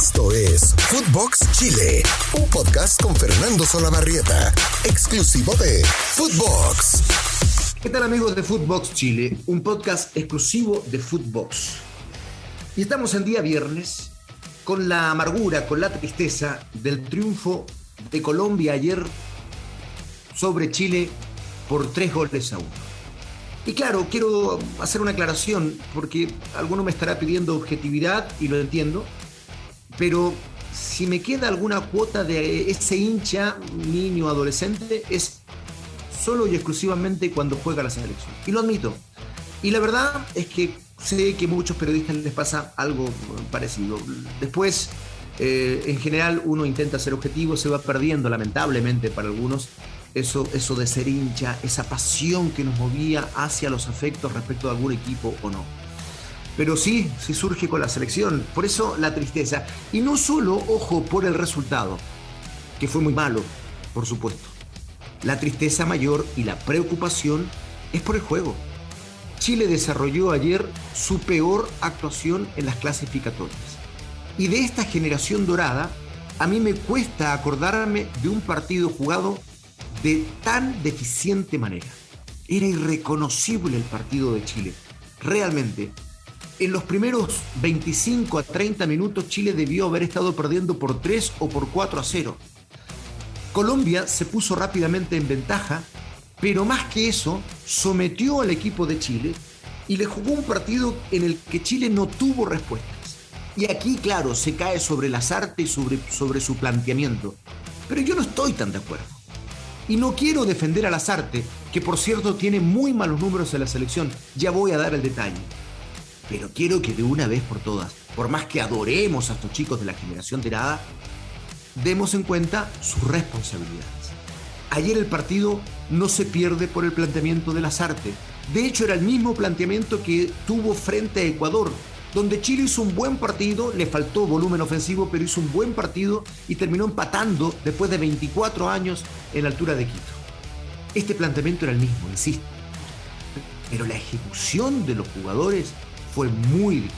Esto es Footbox Chile, un podcast con Fernando Solabarrieta, exclusivo de Footbox. ¿Qué tal amigos de Footbox Chile? Un podcast exclusivo de Footbox. Y estamos en día viernes con la amargura, con la tristeza del triunfo de Colombia ayer sobre Chile por tres goles a uno. Y claro, quiero hacer una aclaración, porque alguno me estará pidiendo objetividad, y lo entiendo, pero si me queda alguna cuota de ese hincha, niño, adolescente, es solo y exclusivamente cuando juega la selección. Y lo admito. Y la verdad es que sé que a muchos periodistas les pasa algo parecido. Después, eh, en general, uno intenta ser objetivo, se va perdiendo, lamentablemente para algunos, eso, eso de ser hincha, esa pasión que nos movía hacia los afectos respecto de algún equipo o no. Pero sí, sí surge con la selección. Por eso la tristeza. Y no solo, ojo, por el resultado, que fue muy malo, por supuesto. La tristeza mayor y la preocupación es por el juego. Chile desarrolló ayer su peor actuación en las clasificatorias. Y de esta generación dorada, a mí me cuesta acordarme de un partido jugado de tan deficiente manera. Era irreconocible el partido de Chile. Realmente, en los primeros 25 a 30 minutos Chile debió haber estado perdiendo por 3 o por 4 a 0. Colombia se puso rápidamente en ventaja, pero más que eso, sometió al equipo de Chile y le jugó un partido en el que Chile no tuvo respuestas. Y aquí, claro, se cae sobre las artes y sobre, sobre su planteamiento. Pero yo no estoy tan de acuerdo. Y no quiero defender a Lazarte, que por cierto tiene muy malos números en la selección, ya voy a dar el detalle. Pero quiero que de una vez por todas, por más que adoremos a estos chicos de la generación Terada, demos en cuenta sus responsabilidades. Ayer el partido no se pierde por el planteamiento de Lazarte. De hecho, era el mismo planteamiento que tuvo frente a Ecuador, donde Chile hizo un buen partido, le faltó volumen ofensivo, pero hizo un buen partido y terminó empatando después de 24 años en la altura de Quito. Este planteamiento era el mismo, insisto. Pero la ejecución de los jugadores fue muy,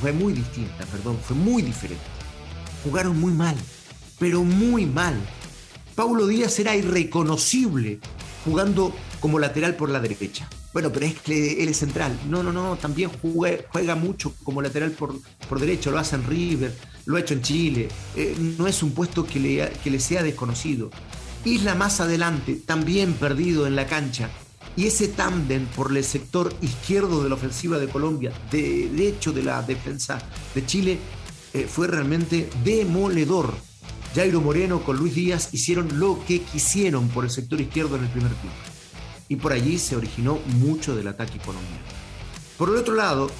fue muy distinta, perdón, fue muy diferente. Jugaron muy mal, pero muy mal. Paulo Díaz era irreconocible jugando como lateral por la derecha. Bueno, pero es que él es central. No, no, no, también juega, mucho como lateral por, por derecho, lo hace en River, lo ha hecho en Chile. Eh, no es un puesto que le, que le sea desconocido. Isla más adelante, también perdido en la cancha. Y ese tándem por el sector izquierdo de la ofensiva de Colombia, de, hecho de la defensa de Chile, eh, fue realmente demoledor. Jairo Moreno con Luis Díaz hicieron lo que quisieron por el sector izquierdo en el primer tiempo y por allí se originó mucho del ataque colombiano. Por el otro lado,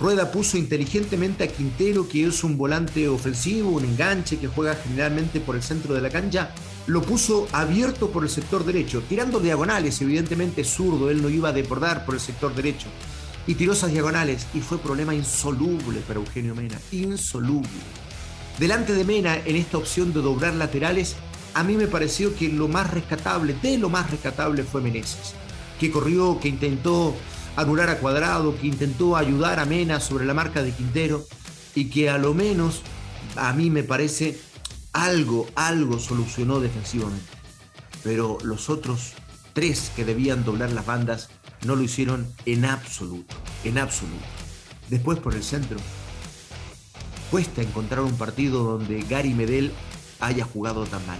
Rueda puso inteligentemente a Quintero, que es un volante ofensivo, un enganche que juega generalmente por el centro de la cancha, lo puso abierto por el sector derecho, tirando diagonales, evidentemente zurdo, él no iba a deportar por el sector derecho, y tiró esas diagonales, y fue problema insoluble para Eugenio Mena, insoluble. Delante de Mena, en esta opción de doblar laterales, a mí me pareció que lo más rescatable, de lo más rescatable fue Meneses, que corrió, que intentó anular a Cuadrado, que intentó ayudar a Mena sobre la marca de Quintero y que a lo menos a mí me parece algo, algo solucionó defensivamente. Pero los otros tres que debían doblar las bandas no lo hicieron en absoluto, en absoluto. Después por el centro, cuesta encontrar un partido donde Gary Medel haya jugado tan mal.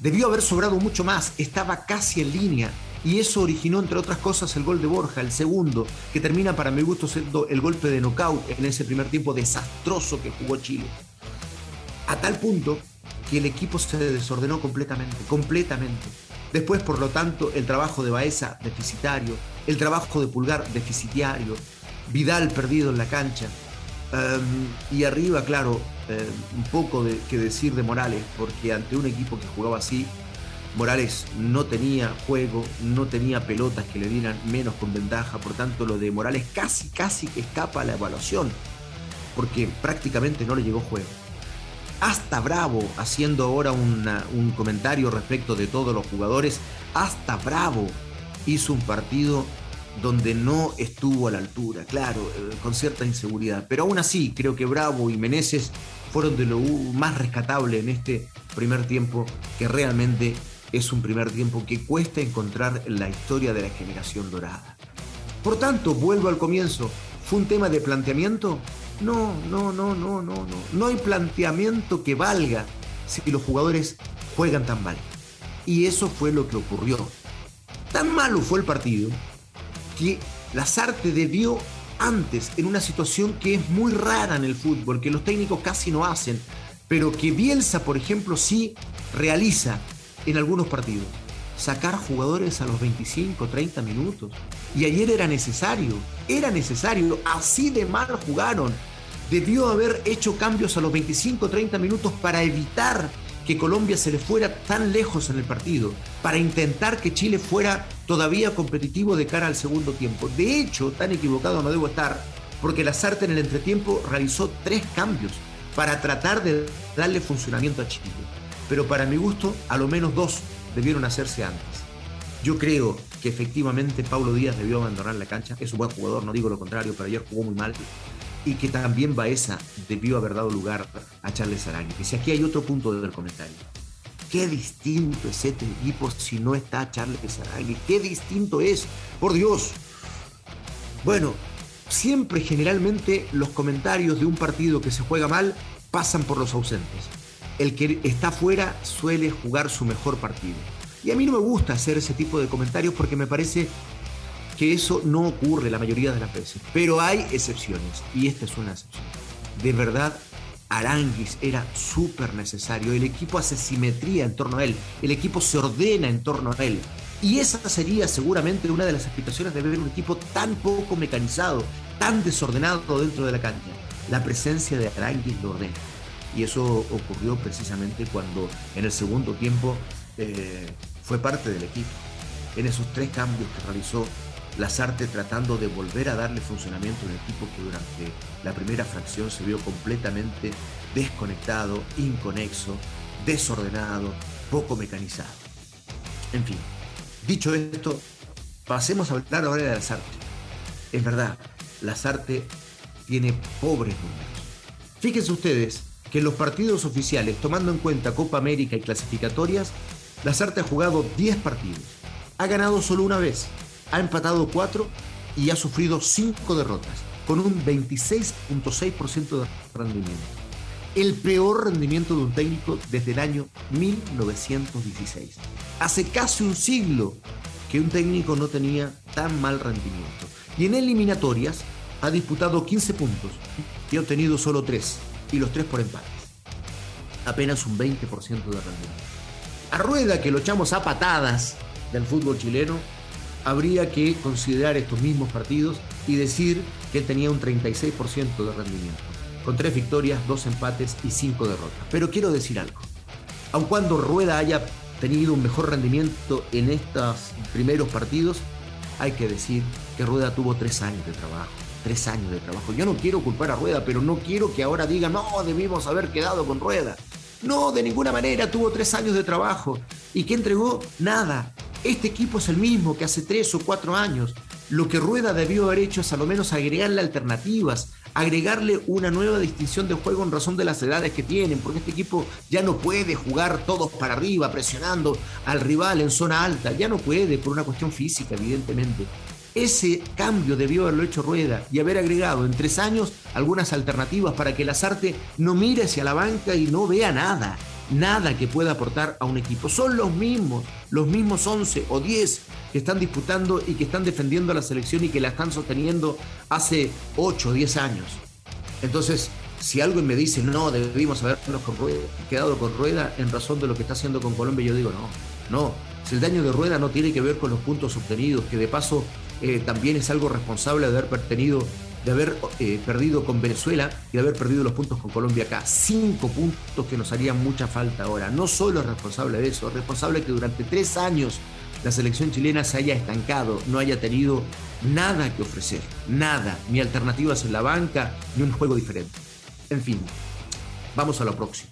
Debió haber sobrado mucho más, estaba casi en línea y eso originó, entre otras cosas, el gol de Borja, el segundo, que termina para mi gusto siendo el golpe de knockout en ese primer tiempo desastroso que jugó Chile. A tal punto que el equipo se desordenó completamente, completamente. Después, por lo tanto, el trabajo de Baeza deficitario, el trabajo de Pulgar deficitario, Vidal perdido en la cancha. Em, y arriba, claro, eh, un poco de, que decir de Morales, porque ante un equipo que jugaba así, Morales no tenía juego, no tenía pelotas que le dieran menos con ventaja, por tanto lo de Morales casi, casi escapa a la evaluación, porque prácticamente no le llegó juego. Hasta Bravo, haciendo ahora un comentario respecto de todos los jugadores, hasta Bravo hizo un partido donde no estuvo a la altura, claro, eh, con cierta inseguridad. Pero aún así, creo que Bravo y Meneses fueron de lo más rescatable en este primer tiempo, que realmente es un primer tiempo que cuesta encontrar en la historia de la generación dorada. Por tanto, vuelvo al comienzo, ¿fue un tema de planteamiento? No, no, no, no, no, no. No hay planteamiento que valga si los jugadores juegan tan mal. Y eso fue lo que ocurrió. Tan malo fue el partido que Lazarte debió antes en una situación que es muy rara en el fútbol, que los técnicos casi no hacen, pero que Bielsa, por ejemplo, sí realiza en algunos partidos. Sacar jugadores a los 25, 30 minutos. Y ayer era necesario, era necesario, así de mal jugaron. Debió haber hecho cambios a los 25, 30 minutos para evitar que Colombia se le fuera tan lejos en el partido, para intentar que Chile fuera todavía competitivo de cara al segundo tiempo. De hecho, tan equivocado no debo estar, porque Lazarte en el entretiempo realizó tres cambios para tratar de darle funcionamiento a Chile. Pero para mi gusto, a lo menos dos debieron hacerse antes. Yo creo que efectivamente Paulo Díaz debió abandonar la cancha. Es un buen jugador, no digo lo contrario, pero ayer jugó muy mal y que también Baeza debió haber dado lugar a Charles Arangui. Y si aquí hay otro punto del comentario. Qué distinto es este equipo si no está Charles Arangui. Qué distinto es, por Dios. Bueno, siempre generalmente los comentarios de un partido que se juega mal pasan por los ausentes. El que está fuera suele jugar su mejor partido. Y a mí no me gusta hacer ese tipo de comentarios porque me parece que eso no ocurre la mayoría de las veces, pero hay excepciones y esta es una excepción. De verdad, Aranguis era súper necesario, el equipo hace simetría en torno a él, el equipo se ordena en torno a él. Y esa sería seguramente una de las explicaciones de ver un equipo tan poco mecanizado, tan desordenado dentro de la cancha. La presencia de Aranguis lo ordena. Y eso ocurrió precisamente cuando en el segundo tiempo eh, fue parte del equipo. En esos tres cambios que realizó Lazarte tratando de volver a darle funcionamiento a un equipo que durante la primera fracción se vio completamente desconectado, inconexo, desordenado, poco mecanizado. En fin, dicho esto, pasemos a hablar ahora de Lazarte. Es verdad, Lazarte tiene pobres números. Fíjense ustedes que en los partidos oficiales, tomando en cuenta Copa América y clasificatorias, Lazarte ha jugado 10 partidos. Ha ganado solo una vez, ha empatado 4 y ha sufrido 5 derrotas, con un 26.6% de rendimiento. El peor rendimiento de un técnico desde el año 1916. Hace casi un siglo que un técnico no tenía tan mal rendimiento. Y en eliminatorias ha disputado 15 puntos y ha obtenido solo 3, y los 3 por empates. Apenas un 20% de rendimiento. A rueda que lo echamos a patadas del fútbol chileno, habría que considerar estos mismos partidos y decir que tenía un 36% de rendimiento, con tres victorias, dos empates y cinco derrotas. Pero quiero decir algo, aun cuando Rueda haya tenido un mejor rendimiento en estos primeros partidos, hay que decir que Rueda tuvo tres años de trabajo. Tres años de trabajo. Yo no quiero culpar a Rueda, pero no quiero que ahora digan, no, debimos haber quedado con Rueda. No, de ninguna manera, tuvo tres años de trabajo. ¿Y qué entregó? Nada. Este equipo es el mismo que hace tres o cuatro años. Lo que Rueda debió haber hecho es a lo menos agregarle alternativas, agregarle una nueva distinción de juego en razón de las edades que tienen, porque este equipo ya no puede jugar todos para arriba, presionando al rival en zona alta, ya no puede por una cuestión física, evidentemente. Ese cambio debió haberlo hecho Rueda y haber agregado en tres años algunas alternativas para que Lazarte no mire hacia la banca y no vea nada nada que pueda aportar a un equipo. Son los mismos, los mismos 11 o 10 que están disputando y que están defendiendo a la selección y que la están sosteniendo hace 8 o 10 años. Entonces, si alguien me dice, no, debimos habernos quedado con rueda en razón de lo que está haciendo con Colombia, yo digo, no, no. Si el daño de rueda no tiene que ver con los puntos obtenidos, que de paso eh, también es algo responsable de haber de haber eh, perdido con Venezuela y de haber perdido los puntos con Colombia acá. Cinco puntos que nos harían mucha falta ahora. No solo es responsable de eso, es responsable que durante tres años la selección chilena se haya estancado, no haya tenido nada que ofrecer, nada, ni alternativas en la banca, ni un juego diferente. En fin, vamos a lo próximo.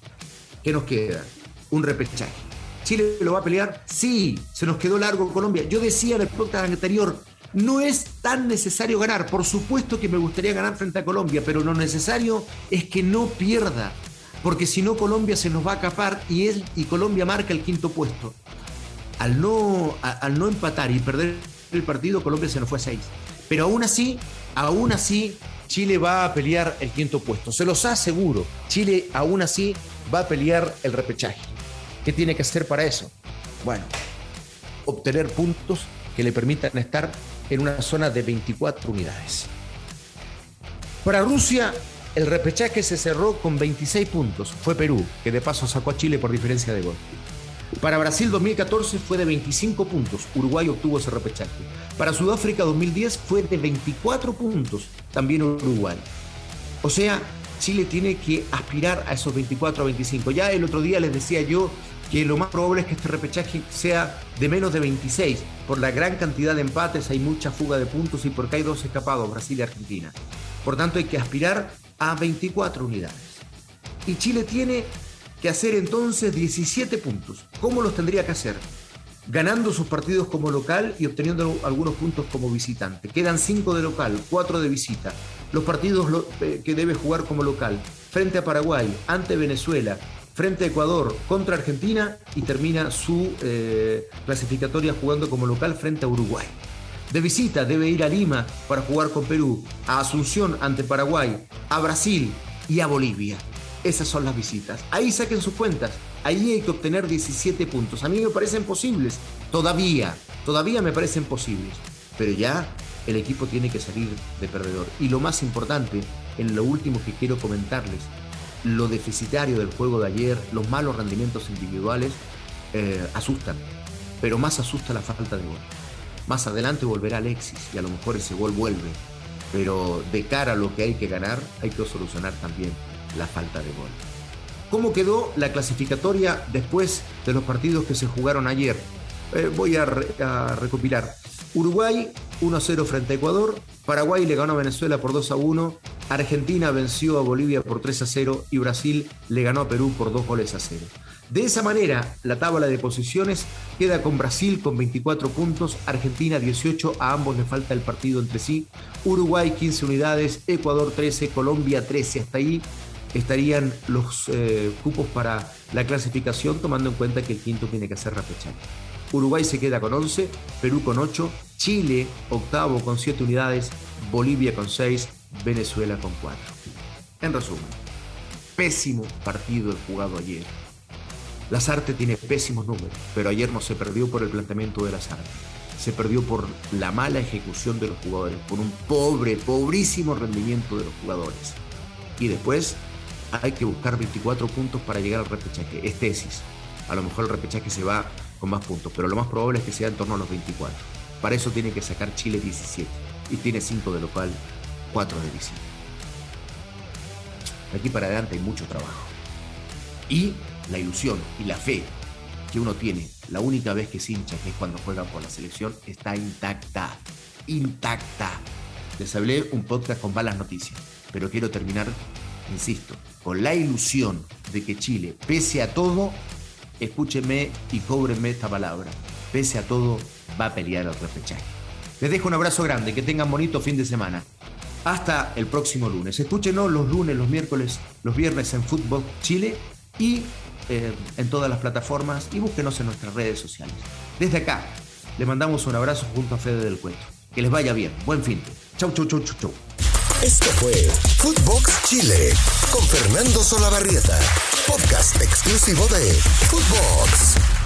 ¿Qué nos queda? Un repechaje. ¿Chile lo va a pelear? Sí, se nos quedó largo Colombia. Yo decía en el podcast anterior, no es tan necesario ganar. Por supuesto que me gustaría ganar frente a Colombia, pero lo necesario es que no pierda. porque si no Colombia se nos va a acapar y, él, y Colombia marca el quinto puesto. Al no, al no empatar y perder el partido, Colombia se nos fue a seis. Pero aún así, aún así, Chile va a pelear el quinto puesto. Se los aseguro. Chile aún así va a pelear el repechaje. ¿Qué tiene que hacer para eso? Bueno, obtener puntos que le permitan estar en una zona de 24 unidades. Para Rusia, el repechaje se cerró con 26 puntos. Fue Perú, que de paso sacó a Chile por diferencia de gol. Para Brasil 2014 fue de 25 puntos. Uruguay obtuvo ese repechaje. Para Sudáfrica 2010 fue de 24 puntos. También Uruguay. O sea, Chile tiene que aspirar a esos 24 a 25. Ya el otro día les decía yo que lo más probable es que este repechaje sea de menos de 26. Por la gran cantidad de empates hay mucha fuga de puntos y porque hay dos escapados, Brasil y Argentina. Por tanto hay que aspirar a 24 unidades. Y Chile tiene que hacer entonces 17 puntos. ¿Cómo los tendría que hacer? Ganando sus partidos como local y obteniendo algunos puntos como visitante. Quedan 5 de local, 4 de visita. Los partidos eh, que debe jugar como local. Frente a Paraguay, ante Venezuela, frente a Ecuador, contra Argentina y termina su eh, clasificatoria jugando como local frente a Uruguay. De visita debe ir a Lima para jugar con Perú, a Asunción ante Paraguay, a Brasil y a Bolivia. Esas son las visitas. Ahí saquen sus cuentas. Ahí hay que obtener 17 puntos. A mí me parecen posibles. Todavía, todavía me parecen posibles. Pero ya el equipo tiene que salir de perdedor. Y lo más importante, en lo último que quiero comentarles, lo deficitario del juego de ayer, los malos rendimientos individuales, eh, asustan. Pero más asusta la falta de gol. Más adelante volverá Alexis y a lo mejor ese gol vuelve. Pero de cara a lo que hay que ganar, hay que solucionar también la falta de gol. ¿Cómo quedó la clasificatoria después de los partidos que se jugaron ayer? Eh, voy a, recopilar. Uruguay 1-0 frente a Ecuador, Paraguay le ganó a Venezuela por 2-1, Argentina venció a Bolivia por 3-0 y Brasil le ganó a Perú por 2 goles a 0. De esa manera, la tabla de posiciones queda con Brasil con 24 puntos, Argentina 18, a ambos le falta el partido entre sí, Uruguay 15 unidades, Ecuador 13, Colombia 13, hasta ahí estarían los eh, cupos para la clasificación, tomando en cuenta que el quinto tiene que ser repechaje. Uruguay se queda con 11, Perú con 8, Chile octavo con 7 unidades, Bolivia con 6, Venezuela con 4. En resumen, pésimo partido el jugado ayer Lazarte tiene pésimos números, pero ayer no se perdió por el planteamiento de Lazarte. Se perdió por la mala ejecución de los jugadores, por un pobre, pobrísimo rendimiento de los jugadores. Y después hay que buscar 24 puntos para llegar al repechaje. Es tesis. A lo mejor el repechaje se va con más puntos, pero lo más probable es que sea en torno a los 24. Para eso tiene que sacar Chile 17 y tiene 5 de local, 4 de visita. De aquí para adelante hay mucho trabajo. Y la ilusión y la fe que uno tiene la única vez que se hincha, que es cuando juega por la selección, está intacta. Intacta. Les hablé un podcast con malas noticias, pero quiero terminar, insisto, con la ilusión de que Chile, pese a todo, escúchenme y cóbrenme esta palabra, pese a todo, va a pelear el repechaje. Les dejo un abrazo grande, que tengan bonito fin de semana. Hasta el próximo lunes. Escúchenos los lunes, los miércoles, los viernes en Fútbol Chile y eh, en todas las plataformas y búsquenos en nuestras redes sociales. Desde acá, le mandamos un abrazo junto a Fede del Cuento. Que les vaya bien. Buen fin. Chau, chau, chau, chau, chau. Esto fue Footbox Chile con Fernando Solabarrieta, podcast exclusivo de Footbox.